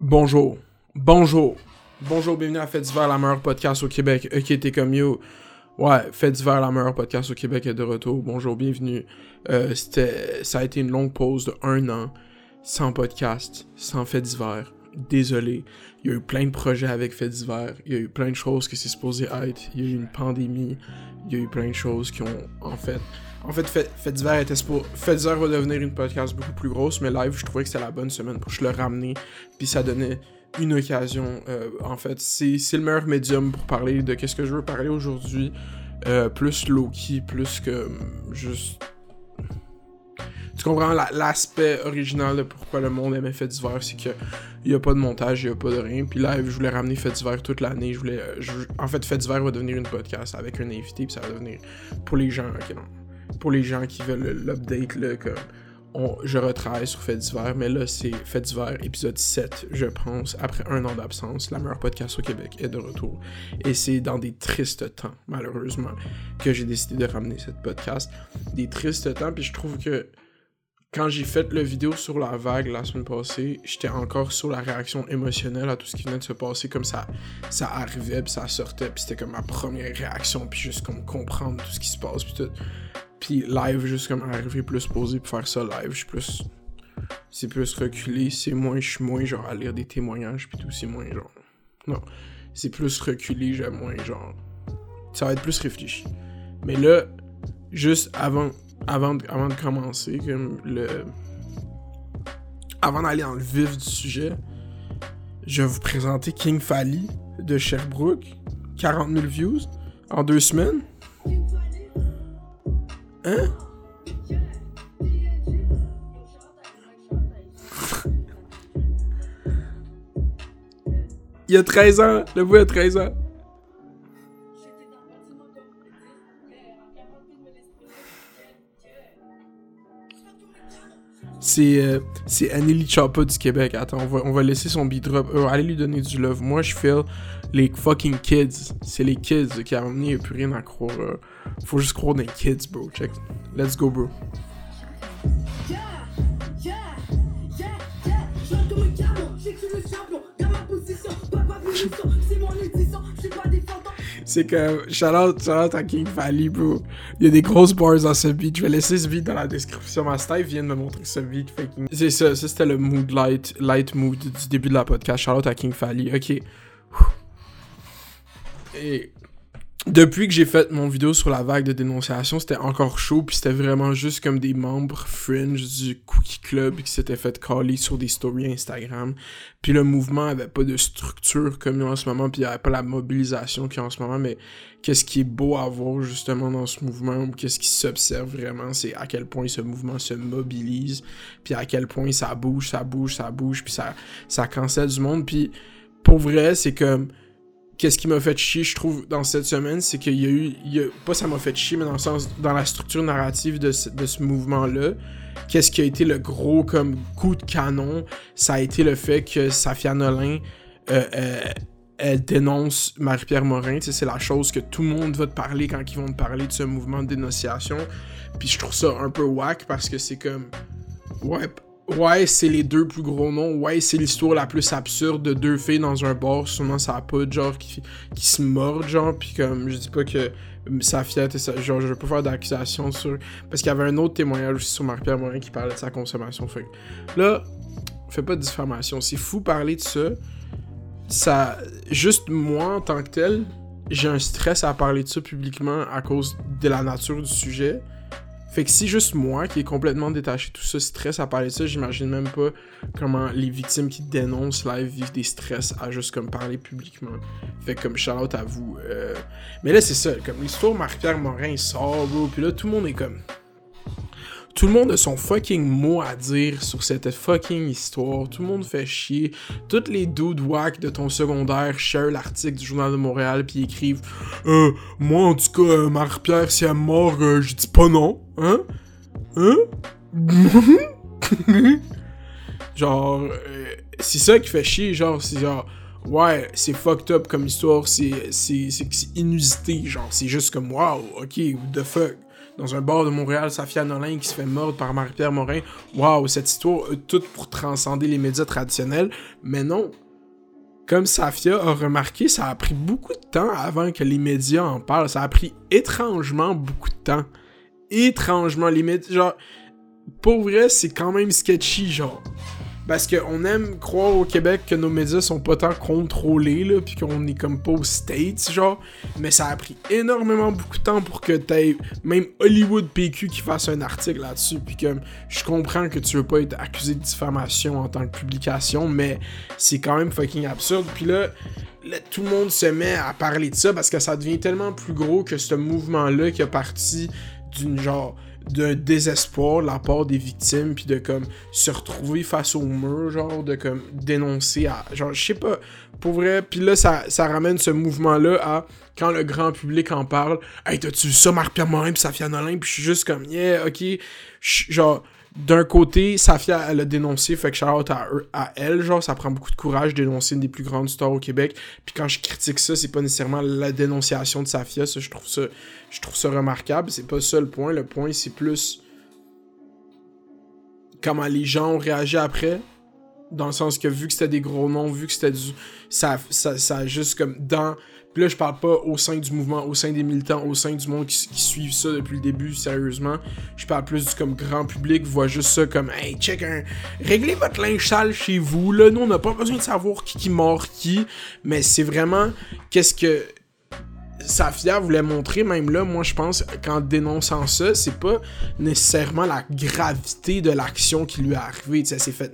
Bonjour. Bonjour. Bonjour, bienvenue à Fait d'hiver, la meilleure podcast au Québec. Ok, t'es comme you. Ouais, Fait d'hiver, la meilleure podcast au Québec est de retour. Bonjour, bienvenue. Euh, c'était, ça a été une longue pause de un an, sans podcast, sans Fait d'hiver. Désolé. Il y a eu plein de projets avec Fait d'hiver. Il y a eu plein de choses que c'est supposé être. Il y a eu une pandémie. Il y a eu plein de choses qui ont, en fait, en fait, Fait, d'hiver était pour. Fait d'hiver va devenir une podcast beaucoup plus grosse, mais live, je trouvais que c'était la bonne semaine pour que je le ramener. Puis ça donnait une occasion. Euh, en fait, c'est le meilleur médium pour parler de qu'est-ce que je veux parler aujourd'hui. Euh, plus low-key, plus que hum, juste. Tu comprends l'aspect original de pourquoi le monde aimait Fait d'hiver, c'est qu'il n'y a pas de montage, il n'y a pas de rien. Puis live, je voulais ramener Fait d'hiver toute l'année. Je voulais, en fait, Fait d'hiver va devenir une podcast avec un invité, puis ça va devenir pour les gens. Ok, non pour les gens qui veulent l'update, là, comme je retravaille sur Fait d'hiver, mais là, c'est Fait d'hiver, épisode 7, je pense, après un an d'absence, la meilleure podcast au Québec est de retour. Et c'est dans des tristes temps, malheureusement, que j'ai décidé de ramener cette podcast. Des tristes temps, puis je trouve que quand j'ai fait le vidéo sur la vague la semaine passée, j'étais encore sur la réaction émotionnelle à tout ce qui venait de se passer, comme ça, ça arrivait, puis ça sortait, puis c'était comme ma première réaction, puis juste comme comprendre tout ce qui se passe, puis tout. Puis live, juste comme arriver plus posé pour faire ça live, je suis plus. C'est plus reculé, c'est moins, je suis moins genre à lire des témoignages, puis tout, c'est moins genre. Non. C'est plus reculé, j'aime moins genre. Ça va être plus réfléchi. Mais là, juste avant, avant, de, avant de commencer, comme le. Avant d'aller dans le vif du sujet, je vais vous présenter King Fally de Sherbrooke. 40 000 views en deux semaines. Hein? Il y a 13 ans, le bout a 13 ans. C'est euh, Anneli Chapa du Québec. Attends, on va, on va laisser son beat drop. Euh, allez lui donner du love. Moi, je fais les fucking kids. C'est les kids qui ont amené, il n'y a plus rien à croire. Faut juste croire dans les kids, bro. Check. Let's go, bro. C'est que, shout out, à King Valley, bro. Il y a des grosses bars dans ce beat. Je vais laisser ce beat dans la description. Ma Steve vient de me montrer ce beat. C'est ça, ça c'était le mood light, light mood du début de la podcast. Shout out à King Valley. Ok. Et depuis que j'ai fait mon vidéo sur la vague de dénonciation, c'était encore chaud, puis c'était vraiment juste comme des membres fringe du Cookie Club qui s'étaient fait caller sur des stories Instagram. Puis le mouvement avait pas de structure comme il y a en ce moment, puis il n'y avait pas la mobilisation qu'il y a en ce moment, mais qu'est-ce qui est beau à voir justement dans ce mouvement, ou qu'est-ce qui s'observe vraiment, c'est à quel point ce mouvement se mobilise, puis à quel point ça bouge, ça bouge, ça bouge, puis ça, ça cancelle du monde, puis pour vrai, c'est comme qu'est-ce qui m'a fait chier, je trouve, dans cette semaine, c'est qu'il y a eu. Pas ça m'a fait chier, mais dans le sens, dans la structure narrative de ce, de ce mouvement-là, qu'est-ce qui a été le gros comme coup de canon, ça a été le fait que Safia Nolin. Euh, euh, elle dénonce Marie-Pierre Morin, c'est la chose que tout le monde va te parler quand ils vont te parler de ce mouvement de dénonciation. Puis je trouve ça un peu whack parce que c'est comme ouais, Ouais, c'est les deux plus gros noms. Ouais, c'est l'histoire la plus absurde de deux filles dans un bar. Sûrement, ça a pas genre qui, qui se mordent, genre. Puis comme, je dis pas que sa fierté, ça, genre, je veux pas faire d'accusation sur. Parce qu'il y avait un autre témoignage aussi sur Marie-Pierre Morin qui parlait de sa consommation. Fait là, fais pas de diffamation. C'est fou parler de ça. Ça. Juste moi, en tant que tel, j'ai un stress à parler de ça publiquement à cause de la nature du sujet. Fait que si juste moi, qui est complètement détaché de tout ça, stress à parler de ça, j'imagine même pas comment les victimes qui dénoncent live vivent des stress à juste comme parler publiquement. Fait que comme shout à vous. Euh. Mais là, c'est ça, comme l'histoire Marc-Pierre Morin sort, bro, puis là, tout le monde est comme. Tout le monde a son fucking mot à dire sur cette fucking histoire. Tout le monde fait chier. Toutes les dudes wack de ton secondaire share l'article du Journal de Montréal puis écrivent euh, Moi, en tout cas, euh, Marie-Pierre, si elle mort, euh, je dis pas non. Hein? Hein? Genre, euh, c'est ça qui fait chier. Genre, c'est genre ouais, c'est fucked up comme histoire, c'est, inusité, genre, c'est juste comme, wow, ok, what the fuck. Dans un bar de Montréal, Safia Nolin qui se fait mordre par Marie-Pierre Morin. Waouh, cette histoire a tout pour transcender les médias traditionnels. Mais non. Comme Safia a remarqué, ça a pris beaucoup de temps avant que les médias en parlent. Ça a pris étrangement beaucoup de temps. Étrangement, les médias. Genre, pour vrai, c'est quand même sketchy, genre. Parce qu'on aime croire au Québec que nos médias sont pas tant contrôlés, là, pis qu'on est comme pas aux States, genre. Mais ça a pris énormément beaucoup de temps pour que t'aies même Hollywood PQ qui fasse un article là-dessus. Puis comme, je comprends que tu veux pas être accusé de diffamation en tant que publication, mais c'est quand même fucking absurde. Puis là, là, tout le monde se met à parler de ça parce que ça devient tellement plus gros que ce mouvement-là qui a parti d'une genre d'un désespoir de la part des victimes puis de comme se retrouver face au mur genre de comme dénoncer à genre je sais pas pour vrai puis là ça, ça ramène ce mouvement là à quand le grand public en parle hey t'as-tu vu ça Marc-Pierre Morin pis Safia Nolin puis je suis juste comme yeah ok genre d'un côté, Safia, elle a dénoncé, fait que shout à, à, elle, genre, ça prend beaucoup de courage de dénoncer une des plus grandes stars au Québec. Puis quand je critique ça, c'est pas nécessairement la dénonciation de Safia, ça, je trouve ça, je trouve ça remarquable. C'est pas ça le point. Le point, c'est plus comment les gens ont réagi après. Dans le sens que vu que c'était des gros noms, vu que c'était du. Ça, ça, ça juste comme dans là, je parle pas au sein du mouvement, au sein des militants, au sein du monde qui, suivent ça depuis le début, sérieusement. Je parle plus du comme grand public, voit juste ça comme Hey, check un. Réglez votre linge sale chez vous, là. Nous, on n'a pas besoin de savoir qui qui mord qui. Mais c'est vraiment qu'est-ce que Safia voulait montrer, même là, moi je pense qu'en dénonçant ça, c'est pas nécessairement la gravité de l'action qui lui est arrivée. C'est fait.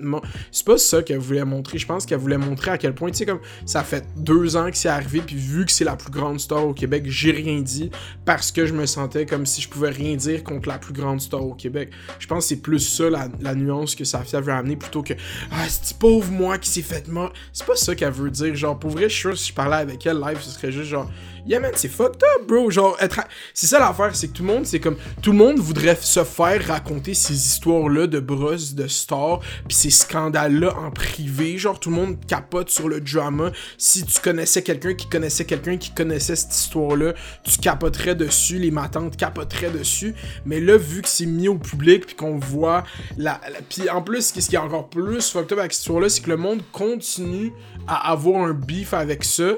C'est pas ça qu'elle voulait montrer. Je pense qu'elle voulait montrer à quel point, tu sais, comme ça fait deux ans que c'est arrivé, puis vu que c'est la plus grande star au Québec, j'ai rien dit parce que je me sentais comme si je pouvais rien dire contre la plus grande star au Québec. Je pense que c'est plus ça la, nuance que Safia veut amener plutôt que Ah, c'est pauvre moi qui s'est fait mort. C'est pas ça qu'elle veut dire. Genre, pour vrai, je suis sûr si je parlais avec elle live, ce serait juste genre Yeah man, c'est fucked up, bro. Genre, être. C'est ça l'affaire, c'est que tout le monde, c'est comme. Tout le monde voudrait se faire raconter ces histoires-là de brosses, de stars, pis ces scandales-là en privé. Genre, tout le monde capote sur le drama. Si tu connaissais quelqu'un qui connaissait quelqu'un qui connaissait cette histoire-là, tu capoterais dessus, les matantes capoteraient dessus. Mais là, vu que c'est mis au public, puis qu'on voit la. Puis en plus, ce qui est encore plus fucked up avec cette histoire-là, c'est que le monde continue à avoir un beef avec ça,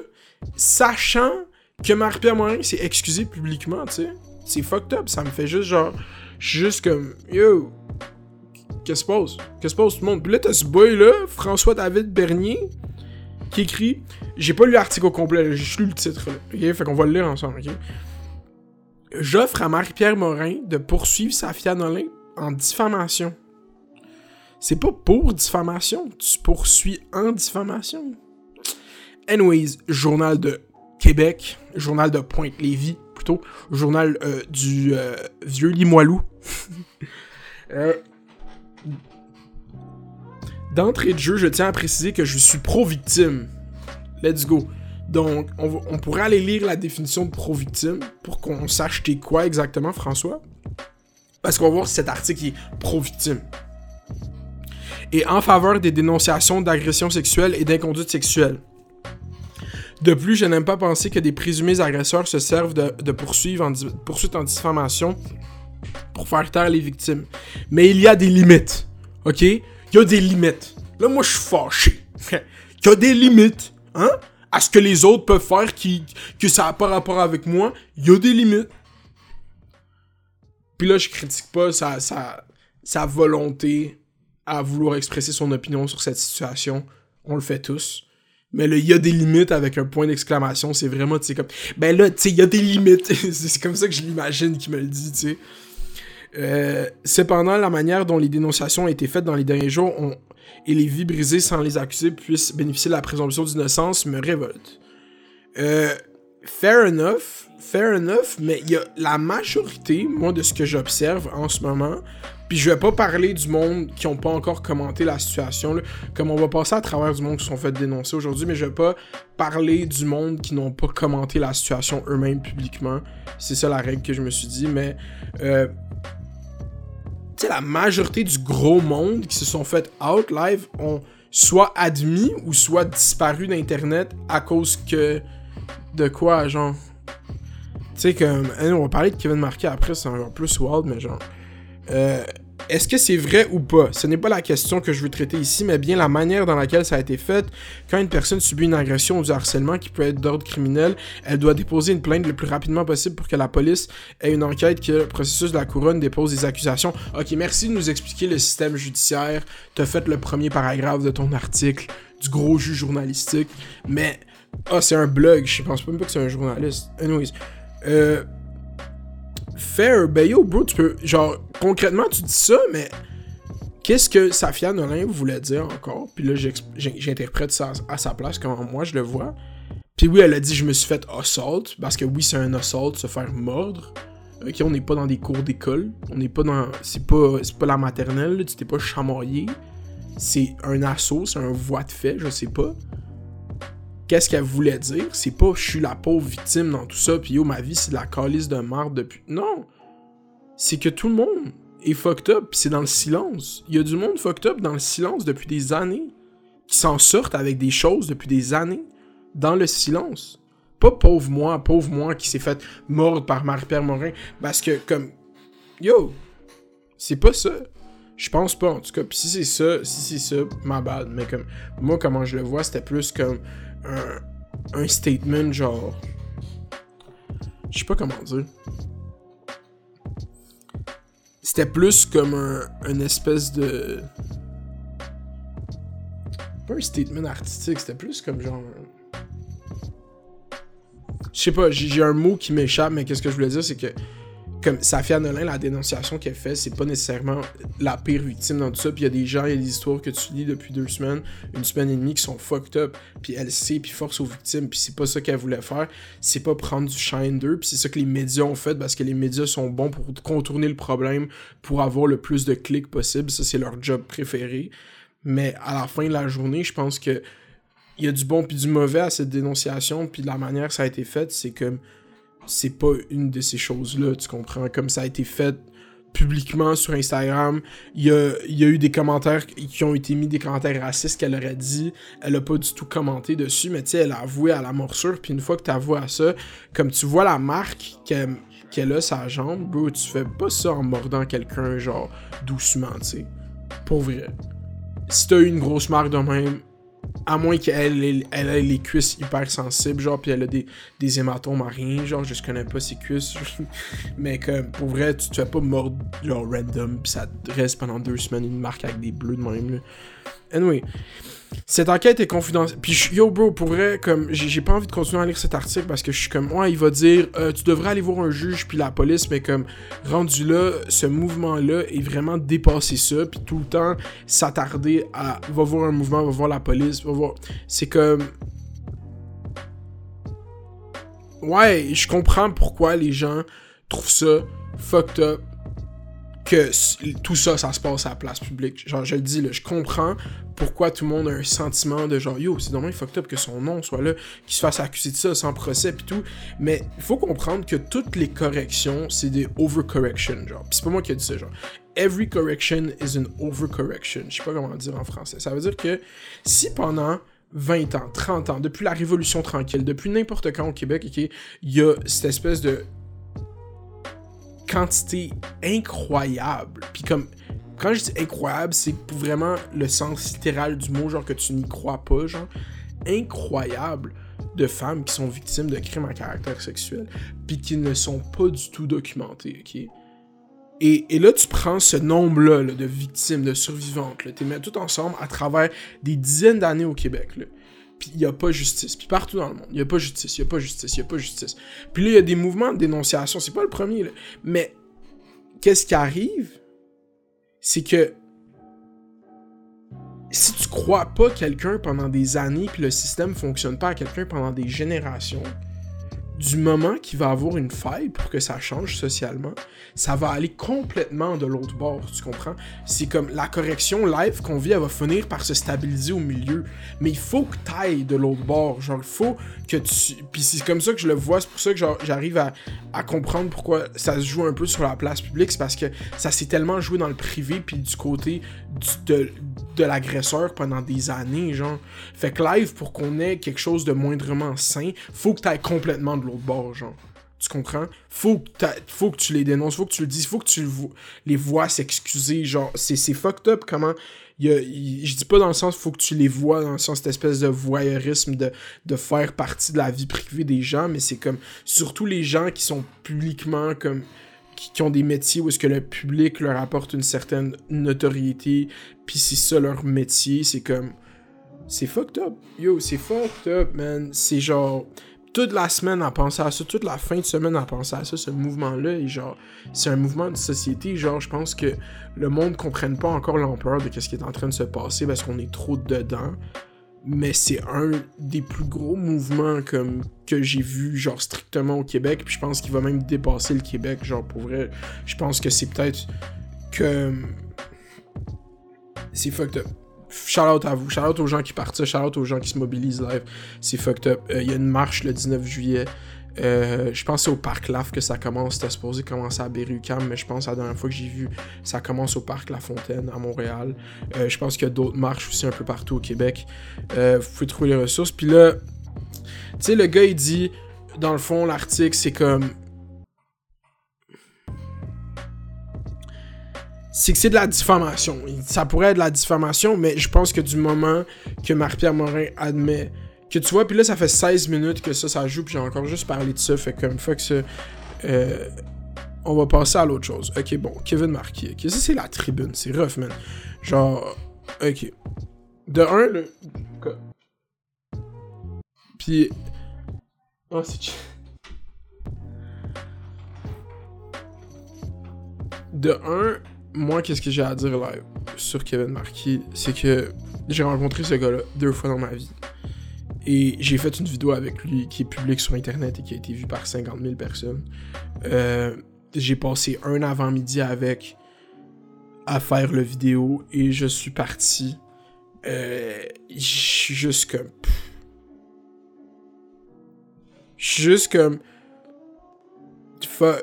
sachant que Marie-Pierre Morin s'est excusé publiquement, tu sais. C'est fucked up, ça me fait juste genre. Je suis juste comme. Yo! Qu'est-ce qui se passe? Qu'est-ce qui se passe tout le monde? Puis là, t'as ce boy-là, François-David Bernier, qui écrit. J'ai pas lu l'article au complet, j'ai juste lu le titre, là. Ok? Fait qu'on va le lire ensemble, ok? J'offre à Marie-Pierre Morin de poursuivre Safia Nolin en diffamation. C'est pas pour diffamation, tu poursuis en diffamation. Anyways, journal de Québec, journal de Pointe-Lévis, plutôt, journal euh, du euh, vieux Limoilou. euh, D'entrée de jeu, je tiens à préciser que je suis pro-victime. Let's go. Donc, on, pourrait aller lire la définition de pro-victime pour qu'on sache t'es quoi exactement, François. Parce qu'on va voir si cet article est pro-victime. Et en faveur des dénonciations d'agressions sexuelles et d'inconduite sexuelle. De plus, je n'aime pas penser que des présumés agresseurs se servent de, poursuites en, diffamation pour faire taire les victimes. Mais il y a des limites. OK? Il y a des limites. Là, moi, je suis fâché. il y a des limites. Hein? À ce que les autres peuvent faire qui, que ça n'a pas rapport avec moi. Il y a des limites. Puis là, je critique pas sa, sa, sa volonté à vouloir expresser son opinion sur cette situation. On le fait tous. Mais là, il y a des limites avec un point d'exclamation. C'est vraiment, tu sais, comme. Ben là, tu sais, il y a des limites. c'est comme ça que je l'imagine qu'il me le dit, tu sais. Euh, cependant, la manière dont les dénonciations ont été faites dans les derniers jours et les vies brisées sans les accusés puissent bénéficier de la présomption d'innocence me révolte. Euh, fair enough, fair enough, mais il y a la majorité, moi, de ce que j'observe en ce moment, puis je vais pas parler du monde qui ont pas encore commenté la situation, là, comme on va passer à travers du monde qui sont fait dénoncer aujourd'hui, mais je vais pas parler du monde qui n'ont pas commenté la situation eux-mêmes publiquement. C'est ça la règle que je me suis dit, mais... Euh, tu sais, la majorité du gros monde qui se sont fait out live ont soit admis ou soit disparu d'Internet à cause que... De quoi, genre? Tu sais, comme. On va parler de Kevin Marquet après, c'est encore plus wild, mais genre. Euh, est-ce que c'est vrai ou pas? Ce n'est pas la question que je veux traiter ici, mais bien la manière dans laquelle ça a été fait. Quand une personne subit une agression ou du harcèlement qui peut être d'ordre criminel, elle doit déposer une plainte le plus rapidement possible pour que la police ait une enquête, que le processus de la couronne dépose des accusations. Ok, merci de nous expliquer le système judiciaire. T'as fait le premier paragraphe de ton article, du gros jus journalistique, mais... Ah, c'est un blog, je pense même pas que c'est un journaliste. Anyways. Euh, fair, ben yo, bro, tu peux. Genre, concrètement, tu dis ça, mais qu'est-ce que Safia Nolin voulait dire encore? Puis là, j'interprète ça à sa place, comment moi je le vois. Puis oui, elle a dit je me suis fait assault, parce que oui, c'est un assault, se faire mordre. Ok, on n'est pas dans des cours d'école. On n'est pas dans. C'est pas, pas la maternelle, tu t'es pas chamoyé. C'est un assaut, c'est un voie de fait, je sais pas qu'est-ce qu'elle voulait dire. C'est pas je suis la pauvre victime dans tout ça, puis yo, ma vie c'est de la calice de merde depuis. Non! C'est que tout le monde est fucked up, c'est dans le silence. Il y a du monde fucked up dans le silence depuis des années, qui s'en sortent avec des choses depuis des années, dans le silence. Pas pauvre moi, pauvre moi qui s'est fait mordre par Marie-Pierre Morin, parce que, comme, yo, c'est pas ça. Je pense pas, en tout cas. Puis si c'est ça, si c'est ça, ma bad. Mais comme, moi, comment je le vois, c'était plus comme un, statement genre. Je sais pas comment dire. C'était plus comme un, espèce de. Pas un statement artistique, c'était plus comme genre. Je sais pas, j'ai un mot qui m'échappe, mais qu'est-ce que je voulais dire, c'est que comme Safia Nolin, la dénonciation qu'elle fait, c'est pas nécessairement la pire victime dans tout ça. Puis il y a des gens, il y a des histoires que tu lis depuis deux semaines, une semaine et demie qui sont fucked up. Puis elle sait, puis force aux victimes. Puis c'est pas ça qu'elle voulait faire. C'est pas prendre du shine d'eux. Puis c'est ça que les médias ont fait parce que les médias sont bons pour contourner le problème, pour avoir le plus de clics possible. Ça, c'est leur job préféré. Mais à la fin de la journée, je pense que il y a du bon puis du mauvais à cette dénonciation. Puis la manière que ça a été fait, c'est comme c'est pas une de ces choses-là, tu comprends? Comme ça a été fait publiquement sur Instagram. Il y a, eu des commentaires qui ont été mis, des commentaires racistes qu'elle aurait dit. Elle a pas du tout commenté dessus, mais tu sais, elle a avoué à la morsure. Puis une fois que tu avoué à ça, comme tu vois la marque qu'elle a sa jambe, bro, tu fais pas ça en mordant quelqu'un, genre, doucement, tu sais. Pour vrai. Si t'as eu une grosse marque de même, à moins qu'elle elle ait les cuisses hyper sensibles, genre, puis elle a des, des hématomes à rien, genre, je connais pas ses cuisses. mais comme, pour vrai, tu te fais pas mordre, genre, random, puis ça reste pendant deux semaines une marque avec des bleus de même, là. Anyway. Cette enquête est confidentielle. Puis yo bro, pour vrai, comme j'ai pas envie de continuer à lire cet article parce que je suis comme ouais, il va dire euh, tu devrais aller voir un juge puis la police, mais comme rendu là, ce mouvement-là est vraiment dépassé ça, puis tout le temps s'attarder à va voir un mouvement, va voir la police, va voir. C'est comme ouais, je comprends pourquoi les gens trouvent ça fucked up que tout ça, ça se passe à la place publique. Genre, je le dis, là, je comprends pourquoi tout le monde a un sentiment de genre, yo, c'est dommage fucked up que son nom soit là, qu'il se fasse accuser de ça sans procès pis tout. Mais il faut comprendre que toutes les corrections, c'est des overcorrections, genre. Pis c'est pas moi qui ai dit ça, genre. Every correction is an overcorrection. Je sais pas comment dire en français. Ça veut dire que si pendant 20 ans, 30 ans, depuis la Révolution tranquille, depuis n'importe quand au Québec, il y a cette espèce de quantité incroyable. Puis comme, quand je dis incroyable, c'est vraiment le sens littéral du mot, genre que tu n'y crois pas, genre. Incroyable de femmes qui sont victimes de crimes à caractère sexuel, puis qui ne sont pas du tout documentées, ok? Et, là, tu prends ce nombre-là de victimes, de survivantes, tu les mets tout ensemble à travers des dizaines d'années au Québec. Puis il n'y a pas justice. Puis partout dans le monde, il n'y a pas justice, il n'y a pas justice, il n'y a pas justice. Puis là, il y a des mouvements de dénonciation, c'est pas le premier, mais qu'est-ce qui arrive, c'est que si tu crois pas quelqu'un pendant des années, puis le système fonctionne pas à quelqu'un pendant des générations, du moment qu'il va avoir une faille pour que ça change socialement, ça va aller complètement de l'autre bord, tu comprends? C'est comme la correction live qu'on vit, elle va finir par se stabiliser au milieu. Mais il faut que t'ailles de l'autre bord. Genre, il faut que tu. Puis c'est comme ça que je le vois, c'est pour ça que j'arrive à, à, comprendre pourquoi ça se joue un peu sur la place publique. C'est parce que ça s'est tellement joué dans le privé, puis du côté de, de l'agresseur pendant des années, genre. Fait que live, pour qu'on ait quelque chose de moindrement sain, faut que t'ailles complètement de l'autre bord, genre. Tu comprends? Faut que, faut que tu les dénonces, faut que tu le dises, faut que tu les vois s'excuser. Genre, c'est fucked up comment. Y a, je dis pas dans le sens faut que tu les vois, dans le sens cette espèce de voyeurisme de, de faire partie de la vie privée des gens, mais c'est comme. Surtout les gens qui sont publiquement comme. Qui, ont des métiers où est-ce que le public leur apporte une certaine notoriété, puis c'est ça leur métier, c'est comme. C'est fucked up. Yo, c'est fucked up, man. C'est genre toute la semaine à penser à ça, toute la fin de semaine à penser à ça, ce mouvement-là, et genre, c'est un mouvement de société, genre, je pense que le monde ne comprenne pas encore l'ampleur de ce qui est en train de se passer parce qu'on est trop dedans, mais c'est un des plus gros mouvements comme que j'ai vu, genre, strictement au Québec, puis je pense qu'il va même dépasser le Québec, genre, pour vrai, je pense que c'est peut-être que... C'est fucked up shout out à vous, shout out aux gens qui partent, shout out aux gens qui se mobilisent live. C'est fucked up. Euh, il y a une marche le 19 juillet. Euh, je pense c'est au Parc Laf que ça commence. C'était supposé commencer à Berry-UQAM, mais je pense la dernière fois que j'ai vu, ça commence au Parc La Fontaine à Montréal. Euh, je pense qu'il y a d'autres marches aussi un peu partout au Québec. vous pouvez trouver les ressources. Puis là, tu sais, le gars il dit, dans le fond, l'article c'est comme c'est que c'est de la diffamation. Ça pourrait être de la diffamation, mais je pense que du moment que Marc-Pierre Morin admet que tu vois, puis là, ça fait 16 minutes que ça, ça joue, puis j'ai encore juste parlé de ça, fait comme, fuck ça. Euh, on va passer à l'autre chose. Ok, bon, Kevin Marquis. Ok, ça, c'est la tribune. C'est rough, man. Genre, ok. De un, le. Puis. Oh, c'est. De un, moi, qu'est-ce que j'ai à dire live sur Kevin Marquis, c'est que j'ai rencontré ce gars-là deux fois dans ma vie. Et j'ai fait une vidéo avec lui qui est publique sur Internet et qui a été vue par 50 000 personnes. Euh, j'ai passé un avant-midi avec à faire le vidéo et je suis parti. Euh, juste comme. Juste comme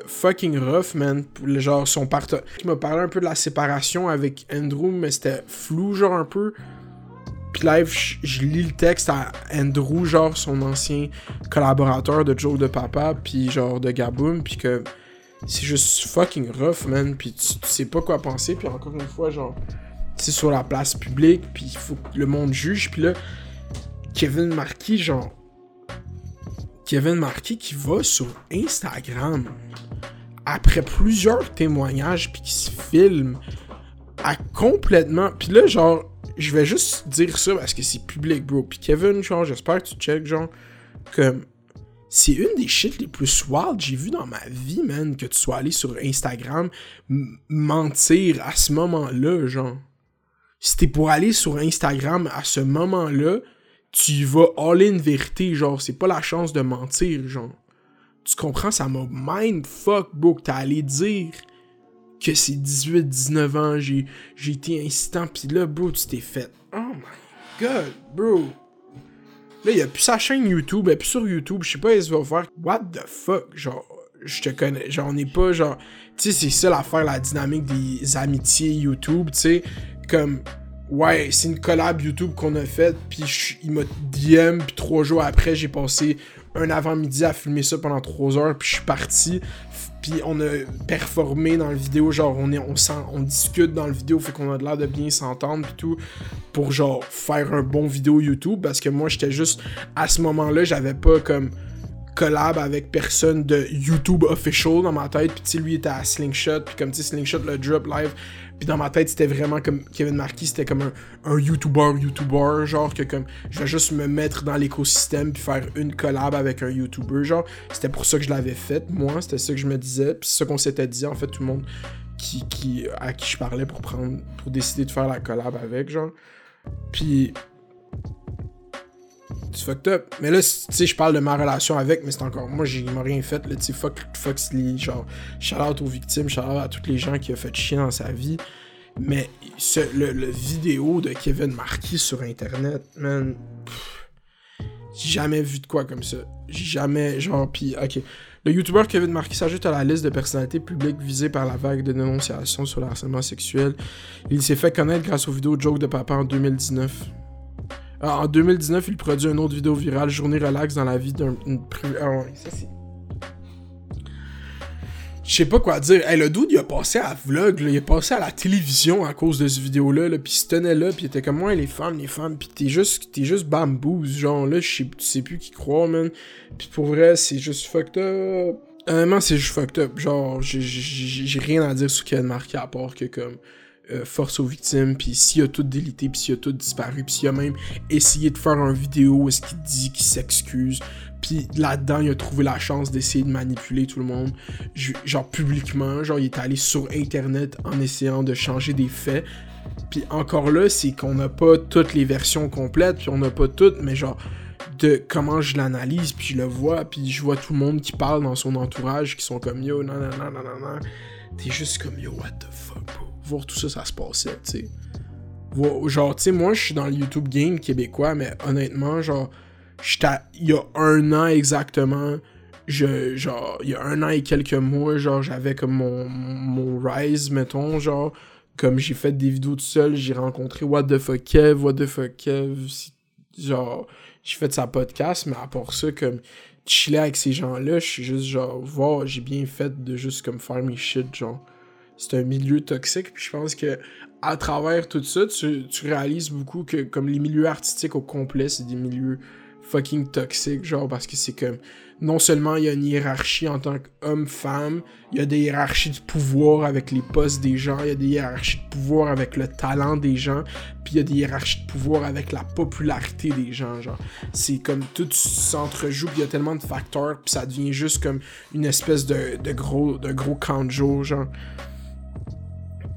fucking rough, man. Genre, son partenaire. Il m'a parlé un peu de la séparation avec Andrew, mais c'était flou, genre, un peu. Puis live, je lis le texte à Andrew, genre, son ancien collaborateur de Joe de Papa, puis genre, de Gaboom, puis que c'est juste fucking rough, man. Puis tu, sais pas quoi penser, puis encore une fois, genre, c'est sur la place publique, puis il faut que le monde juge, puis là, Kevin Marquis, genre Kevin Marquis qui va sur Instagram après plusieurs témoignages puis qui se filme complètement. Puis là, genre, je vais juste dire ça parce que c'est public, bro. Puis Kevin, genre, j'espère que tu check, genre, comme. C'est une des shit les plus wild j'ai vu dans ma vie, man, que tu sois allé sur Instagram mentir à ce moment-là, genre. Si t'es pour aller sur Instagram à ce moment-là, tu vas all-in vérité, genre, c'est pas la chance de mentir, genre. Tu comprends, ça m'a mindfuck, bro, que t'as allé dire que c'est 18-19 ans, j'ai, j'ai été incitant, pis là, bro, tu t'es fait. Oh my god, bro. Là, il a plus sa chaîne YouTube, elle plus sur YouTube, je sais pas, il se va faire. What the fuck, genre, je te connais, genre, on est pas, genre. Tu sais, c'est ça l'affaire, la dynamique des amitiés YouTube, tu sais, comme Ouais, c'est une collab YouTube qu'on a faite, puis il m'a DM, puis trois jours après, j'ai passé un avant-midi à filmer ça pendant trois heures, puis je suis parti, puis on a performé dans le vidéo, genre on est, on, on discute dans le vidéo, fait qu'on a l'air de bien s'entendre, puis tout, pour genre faire un bon vidéo YouTube, parce que moi j'étais juste, à ce moment-là, j'avais pas comme collab avec personne de YouTube official dans ma tête. Puis tu lui était à Slingshot. Puis comme tu sais, Slingshot le drop live. Puis dans ma tête, c'était vraiment comme Kevin Marquis, c'était comme un, un YouTuber, YouTuber, genre que comme je vais juste me mettre dans l'écosystème puis faire une collab avec un YouTuber, genre. C'était pour ça que je l'avais fait, moi, c'était ça que je me disais. Puis c'est ça qu'on s'était dit, en fait, tout le monde qui, qui, à qui je parlais pour prendre, pour décider de faire la collab avec, genre. Puis c'est fucked up. Mais là, tu sais, je parle de ma relation avec, mais c'est encore. Moi, j'ai rien fait, tu sais, fuck, fuck genre, shout out aux victimes, shout out à toutes les gens qui ont fait chier dans sa vie. Mais le, vidéo de Kevin Marquis sur Internet, man, j'ai jamais vu de quoi comme ça. J'ai jamais, genre, pis, ok. Le youtubeur Kevin Marquis s'ajoute à la liste de personnalités publiques visées par la vague de dénonciations sur le harcèlement sexuel. Il s'est fait connaître grâce aux vidéos Joke de Papa en 2019. En 2019, il produit une autre vidéo virale, Journée relax dans la vie d'un. Ah ça c'est. je sais pas quoi dire. Hey, le dude, il a passé à vlog, là, il a passé à la télévision à cause de ce vidéo-là, là, pis il se tenait là, pis il était comme, moi, les femmes, les femmes, pis t'es juste, t'es juste bambous, genre, là, je sais, plus qui croire, man. Pis pour vrai, c'est juste fucked up. Honnêtement, c'est juste fucked up. Genre, j'ai rien à dire sur Kevin Marquis à part que, comme, euh, force aux victimes, puis s'il a tout délité, puis s'il a tout disparu, puis s'il a même essayé de faire une vidéo où est-ce qu'il dit qu'il s'excuse, puis là-dedans, il a trouvé la chance d'essayer de manipuler tout le monde, genre publiquement, genre il est allé sur Internet en essayant de changer des faits, puis encore là, c'est qu'on n'a pas toutes les versions complètes, puis on n'a pas toutes, mais genre de comment je l'analyse, puis je le vois, puis je vois tout le monde qui parle dans son entourage, qui sont comme yo, non, non, non, non, non, non. T'es juste comme yo, what the fuck, bro voir tout ça, ça se passait, tu sais. Genre, tu sais, moi, je suis dans le YouTube game québécois, mais honnêtement, genre, il y a un an exactement, je, genre, il y a un an et quelques mois, genre, j'avais comme mon, mon rise, mettons, genre, comme j'ai fait des vidéos tout seul, j'ai rencontré What the fuck Kev, What the fuck Kev, genre, j'ai fait sa podcast, mais à part ça, comme, chiller avec ces gens-là, je suis juste genre, voir, j'ai bien fait de juste comme faire mes shit, genre c'est un milieu toxique. Puis je pense que à travers tout ça, tu, réalises beaucoup que comme les milieux artistiques au complet, c'est des milieux fucking toxiques, genre parce que c'est comme non seulement il y a une hiérarchie en tant qu'homme-femme, il y a des hiérarchies de pouvoir avec les postes des gens, il y a des hiérarchies de pouvoir avec le talent des gens, puis il y a des hiérarchies de pouvoir avec la popularité des gens, genre. C'est comme tout s'entrejoue, puis il y a tellement de facteurs, puis ça devient juste comme une espèce de, de gros de gros genre.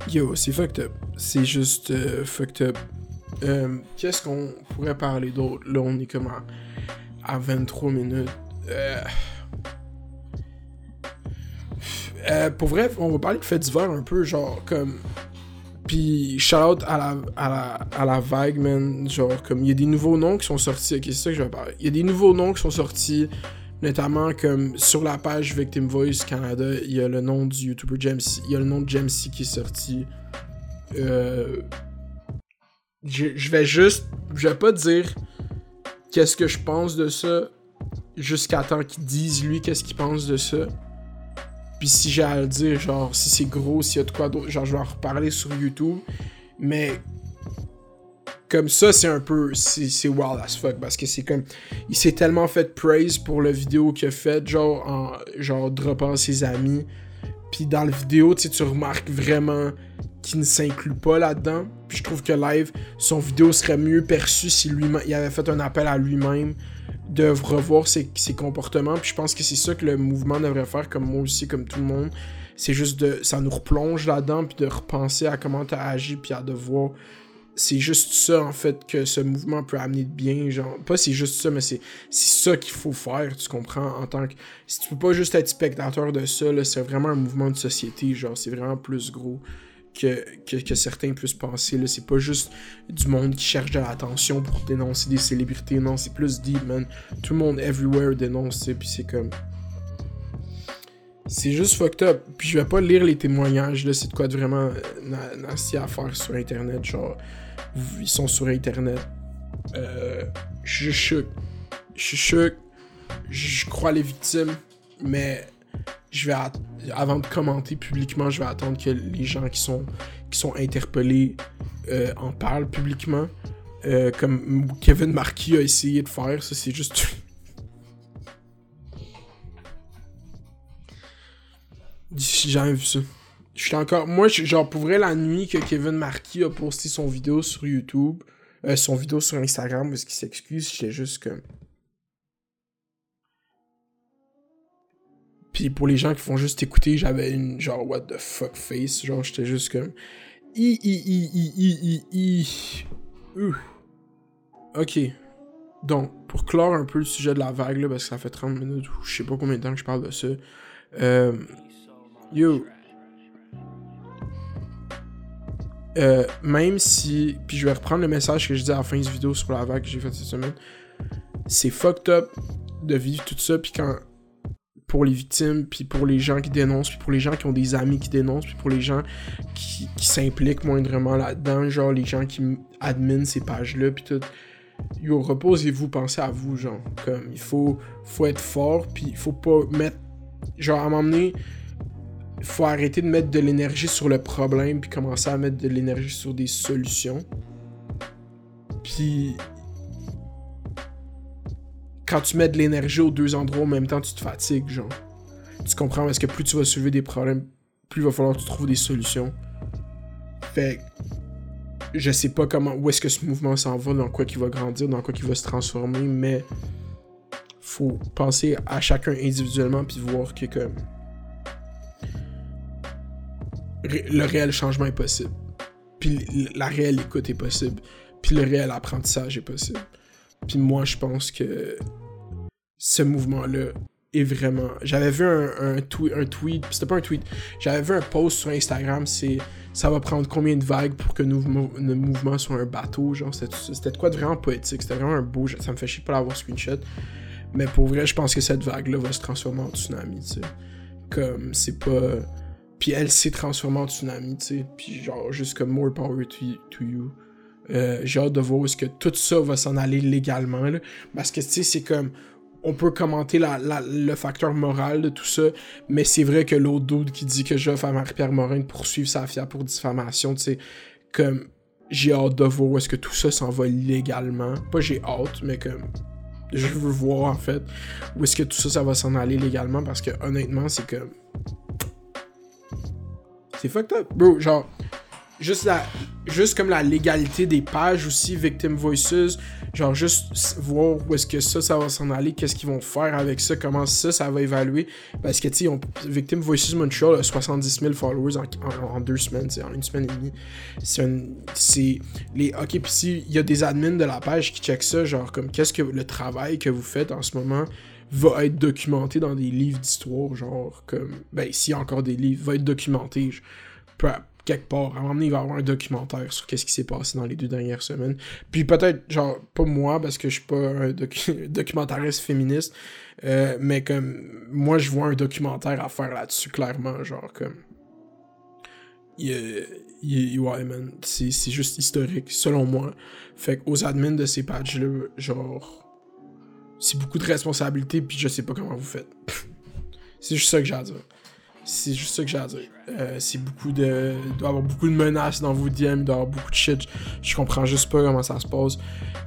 Yo, c'est fucked up. C'est juste euh, fucked up. Euh, qu'est-ce qu'on pourrait parler d'autre? Là, on est comme à, 23 minutes. Euh, pour vrai, on va parler de faits divers un peu, genre comme. Puis, shout out à la, à la, à la vague, man. Genre, comme, il y a des nouveaux noms qui sont sortis. Ok, c'est ça que je vais parler. Il y a des nouveaux noms qui sont sortis Notamment comme sur la page Victim Voice Canada, il y a le nom du YouTuber James il y a le nom de James qui est sorti. Euh, je, vais juste, je vais pas dire qu'est-ce que je pense de ça jusqu'à temps qu'il dise lui qu'est-ce qu'il pense de ça. Puis si j'ai à le dire, genre si c'est gros, s'il y a de quoi d'autre, genre je vais en reparler sur YouTube. Mais comme ça, c'est un peu. C'est wild as fuck parce que c'est comme. Il s'est tellement fait praise pour la vidéo qu'il a faite, genre, en genre droppant ses amis. Puis dans la vidéo, tu remarques vraiment qu'il ne s'inclut pas là-dedans. Puis je trouve que live, son vidéo serait mieux perçue si lui il avait fait un appel à lui-même de revoir ses, ses, comportements. Puis je pense que c'est ça que le mouvement devrait faire, comme moi aussi, comme tout le monde. C'est juste de. Ça nous replonge là-dedans, puis de repenser à comment t'as agi, puis à devoir c'est juste ça en fait que ce mouvement peut amener de bien genre pas c'est juste ça mais c'est ça qu'il faut faire tu comprends en tant que si tu peux pas juste être spectateur de ça c'est vraiment un mouvement de société genre c'est vraiment plus gros que, que, certains puissent penser c'est pas juste du monde qui cherche de l'attention pour dénoncer des célébrités non c'est plus deep man tout le monde everywhere dénonce puis c'est comme c'est juste fucked up. Puis je vais pas lire les témoignages, là, c'est de quoi de vraiment euh, nasty à faire sur internet. Genre, ils sont sur internet. Euh, je suis. Je suis. Je crois les victimes, mais je vais avant de commenter publiquement, je vais attendre que les gens qui sont qui sont interpellés euh, en parlent publiquement. Euh, comme Kevin Marquis a essayé de faire, ça c'est juste. J'ai jamais vu ça. Je suis encore. Moi, genre, pour vrai, la nuit que Kevin Marquis a posté son vidéo sur YouTube, euh, son vidéo sur Instagram, parce qu'il s'excuse, j'étais juste comme. Puis pour les gens qui font juste écouter, j'avais une genre what the fuck face. Genre, j'étais juste comme. I, I, I, I, I, I, Ok. Donc, pour clore un peu le sujet de la vague, là, parce que ça fait 30 minutes ou je sais pas combien de temps que je parle de ça. Euh, yo, Euh, même si. Puis je vais reprendre le message que je dis à la fin de cette vidéo sur la vague que j'ai faite cette semaine. C'est fucked up de vivre tout ça, puis quand. Pour les victimes, puis pour les gens qui dénoncent, puis pour les gens qui ont des amis qui dénoncent, puis pour les gens qui, qui s'impliquent moindrement là-dedans, genre les gens qui adminent ces pages-là, puis tout. Yo, reposez-vous, pensez à vous, genre. Comme, il faut, faut être fort, puis il faut pas mettre. Genre, à m'emmener faut arrêter de mettre de l'énergie sur le problème puis commencer à mettre de l'énergie sur des solutions. Puis quand tu mets de l'énergie aux deux endroits en même temps, tu te fatigues, genre. Tu comprends parce que plus tu vas soulever des problèmes, plus il va falloir que tu trouves des solutions. Fait je sais pas comment où est-ce que ce mouvement s'en va, dans quoi qu'il va grandir, dans quoi qu'il va se transformer, mais faut penser à chacun individuellement puis voir que comme le réel changement est possible. Puis la réelle écoute est possible. Puis le réel apprentissage est possible. Puis moi, je pense que ce mouvement-là est vraiment. J'avais vu un, un, un tweet, c'était pas un tweet, j'avais vu un post sur Instagram, c'est ça va prendre combien de vagues pour que nos, mouvements soient un bateau, genre c'était de quoi de vraiment poétique, c'était vraiment un beau, ça me fait chier pas l'avoir screenshot, mais pour vrai, je pense que cette vague-là va se transformer en tsunami, tu sais. Comme, c'est pas. Puis elle s'est transformée en tsunami, tu sais. Puis genre, juste comme more power to, you. Euh, j'ai hâte de voir est-ce que tout ça va s'en aller légalement, là. Parce que, tu sais, c'est comme. On peut commenter le facteur moral de tout ça, mais c'est vrai que l'autre dude qui dit que j'offre à Marie-Pierre Morin de poursuivre sa fille pour diffamation, tu sais, comme j'ai hâte de voir est-ce que tout ça s'en va légalement. Pas j'ai hâte, mais comme je veux voir en fait où est-ce que tout ça, ça va s'en aller légalement parce que honnêtement, c'est comme. C'est fucked up, bro. Genre, juste, la, juste comme la légalité des pages aussi, Victim Voices, genre juste voir où est-ce que ça, ça va s'en aller, qu'est-ce qu'ils vont faire avec ça, comment ça, ça va évaluer. Parce que, tu sais, Victim Voices Montreal a 70 000 followers en, deux semaines, en une semaine et demie. C'est les Ok, puis il y a des admins de la page qui checkent ça, genre comme qu'est-ce que le travail que vous faites en ce moment va être documenté dans des livres d'histoire, genre comme, ben, s'il y a encore des livres, va être documenté quelque part. À un moment donné, il va y avoir un documentaire sur qu'est-ce qui s'est passé dans les deux dernières semaines. Puis peut-être, genre, pas moi, parce que je suis pas un documentariste féministe, euh, mais comme, moi, je vois un documentaire à faire là-dessus, clairement, genre, comme... Il, il, ouais, man, c'est juste historique, selon moi. Fait qu'aux admins de ces pages-là, genre... C'est beaucoup de responsabilité, puis je sais pas comment vous faites. c'est juste ça que j'ai à dire. C'est juste ça que j'ai à dire. Euh, c'est beaucoup de. Il doit y avoir beaucoup de menaces dans vos DM, il doit y avoir beaucoup de shit. Je comprends juste pas comment ça se passe.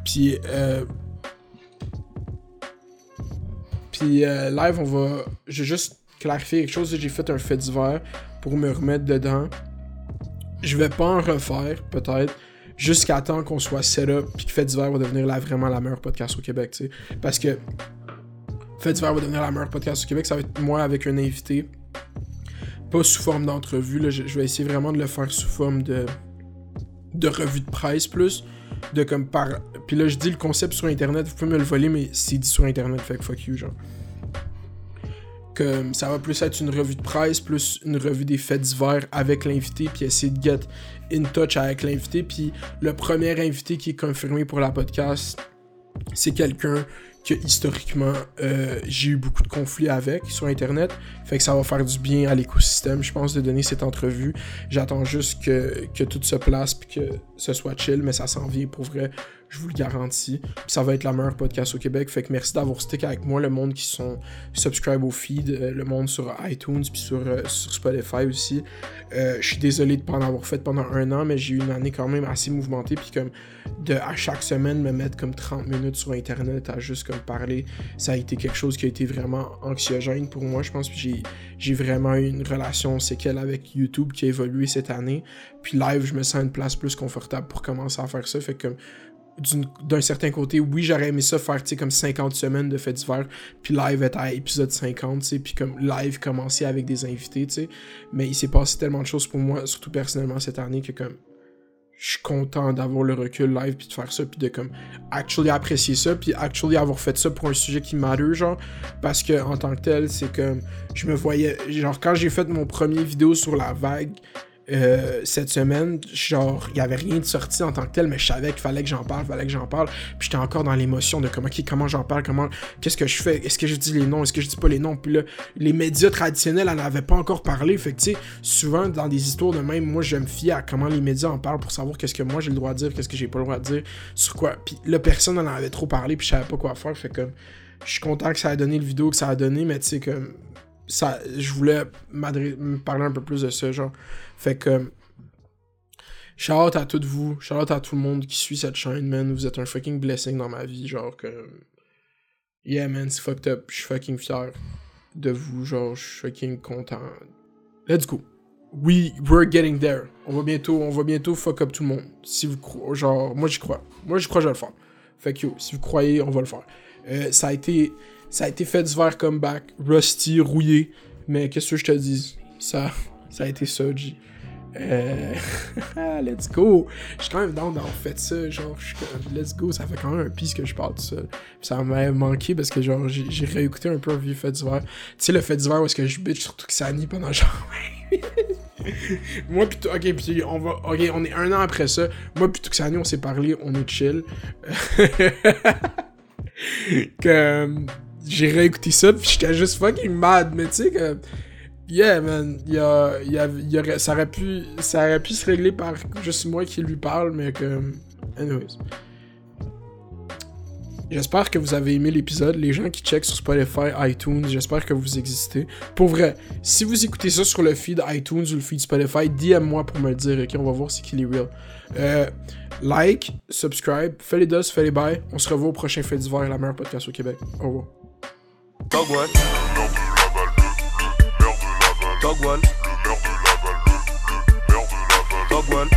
Puis, euh... Puis, euh, live, on va. J'ai juste clarifié quelque chose. J'ai fait un fait divers pour me remettre dedans. Je vais pas en refaire, peut-être jusqu'à temps qu'on soit set-up puis que Fait divers va devenir là vraiment la meilleure podcast au Québec, tu sais. Parce que Fait divers va devenir la meilleure podcast au Québec, ça va être moi avec un invité pas sous forme d'entrevue. Je, je, vais essayer vraiment de le faire sous forme de, de revue de presse plus. De comme par. Puis là, je dis le concept sur internet, vous pouvez me le voler, mais c'est dit sur internet, fait que fuck you, genre. Comme ça va plus être une revue de presse, plus une revue des faits divers avec l'invité, puis essayer de get in touch avec l'invité. Puis le premier invité qui est confirmé pour la podcast, c'est quelqu'un que historiquement euh, j'ai eu beaucoup de conflits avec sur internet. Fait que ça va faire du bien à l'écosystème, je pense, de donner cette entrevue. J'attends juste que, que, tout se place puis que ce soit chill, mais ça s'en vient pour vrai je vous le garantis. ça va être la meilleure podcast au Québec. Fait que merci d'avoir stick avec moi, le monde qui sont subscribe au feed, euh, le monde sur iTunes puis sur, euh, sur Spotify aussi. Euh, je suis désolé de pas en avoir fait pendant un an, mais j'ai eu une année quand même assez mouvementée. Puis comme de à chaque semaine me mettre comme 30 minutes sur internet à juste comme parler, ça a été quelque chose qui a été vraiment anxiogène pour moi, je pense. J'ai, j'ai vraiment eu une relation séquelle avec YouTube qui a évolué cette année. Puis live, je me sens une place plus confortable pour commencer à faire ça. Fait que comme d'un certain côté, oui, j'aurais aimé ça faire, tu sais, comme 50 semaines de fêtes d'hiver, puis live être à épisode 50, tu sais, puis comme live commencer avec des invités, tu sais. Mais il s'est passé tellement de choses pour moi, surtout personnellement cette année, que comme je suis content d'avoir le recul live puis de faire ça puis de comme actually apprécier ça puis actually avoir fait ça pour un sujet qui matter genre parce que en tant que tel c'est comme je me voyais genre quand j'ai fait mon premier vidéo sur la vague euh, cette semaine, genre, il y avait rien de sorti en tant que tel, mais je savais qu'il fallait que j'en parle, fallait que j'en parle. Puis j'étais encore dans l'émotion de comment, comment j'en parle, comment, qu'est-ce que je fais, est-ce que je dis les noms, est-ce que je dis pas les noms? Puis là, les médias traditionnels en avaient pas encore parlé. Fait que, tu sais, souvent dans des histoires de même, moi, je me fie à comment les médias en parlent pour savoir qu'est-ce que moi j'ai le droit de dire, qu'est-ce que j'ai pas le droit de dire, sur quoi. Puis là, personne en avait trop parlé, puis je savais pas quoi faire. Fait que, je suis content que ça a donné le vidéo que ça a donné, mais tu sais, comme je voulais parler un peu plus de ça, genre. Fait que. Shout out à toutes vous, shout out à tout le monde qui suit cette chaîne, man. Vous êtes un fucking blessing dans ma vie, genre que. Yeah, man, c'est fucked up. Je suis fucking fier de vous, genre, je suis fucking content. Let's go. We, we're getting there. On va bientôt, on va bientôt fuck up tout le monde. Si vous croyez, genre, moi j'y crois. Moi j'y crois, je vais le faire. Fait que yo, si vous croyez, on va le faire. Euh, ça a été, ça a été fait divers comeback, rusty, rouillé, mais qu'est-ce que je te dis, ça, ça a été ça, G. Euh... let's go! Je suis quand même down d'avoir fait ça, genre, je suis comme, let's go, ça fait quand même un pis que je parle de ça. ça m'a manqué parce que, genre, j'ai réécouté un peu un fait d'hiver. Tu sais, le fait d'hiver où est-ce que je bitch sur Tuxani pendant genre. Moi, pis ok, pis on va. Ok, on est un an après ça. Moi, pis Tuxani, on s'est parlé, on est chill. que j'ai réécouté ça, pis j'étais juste fucking mad, mais tu sais que. Yeah, man, y a, y a, y ça, aurait pu, ça aurait pu se régler par juste moi qui lui parle, mais que. Anyways. J'espère que vous avez aimé l'épisode. Les gens qui checkent sur Spotify, iTunes, j'espère que vous existez. Pour vrai, si vous écoutez ça sur le feed iTunes ou le feed Spotify, DM-moi pour me le dire, ok? On va voir si qu'il est real. Euh, like, subscribe, fais les dos, fais les bails. On se revoit au prochain fait d'hiver, la meilleure podcast au Québec. Au revoir. Dog One. Dog One. Dog One.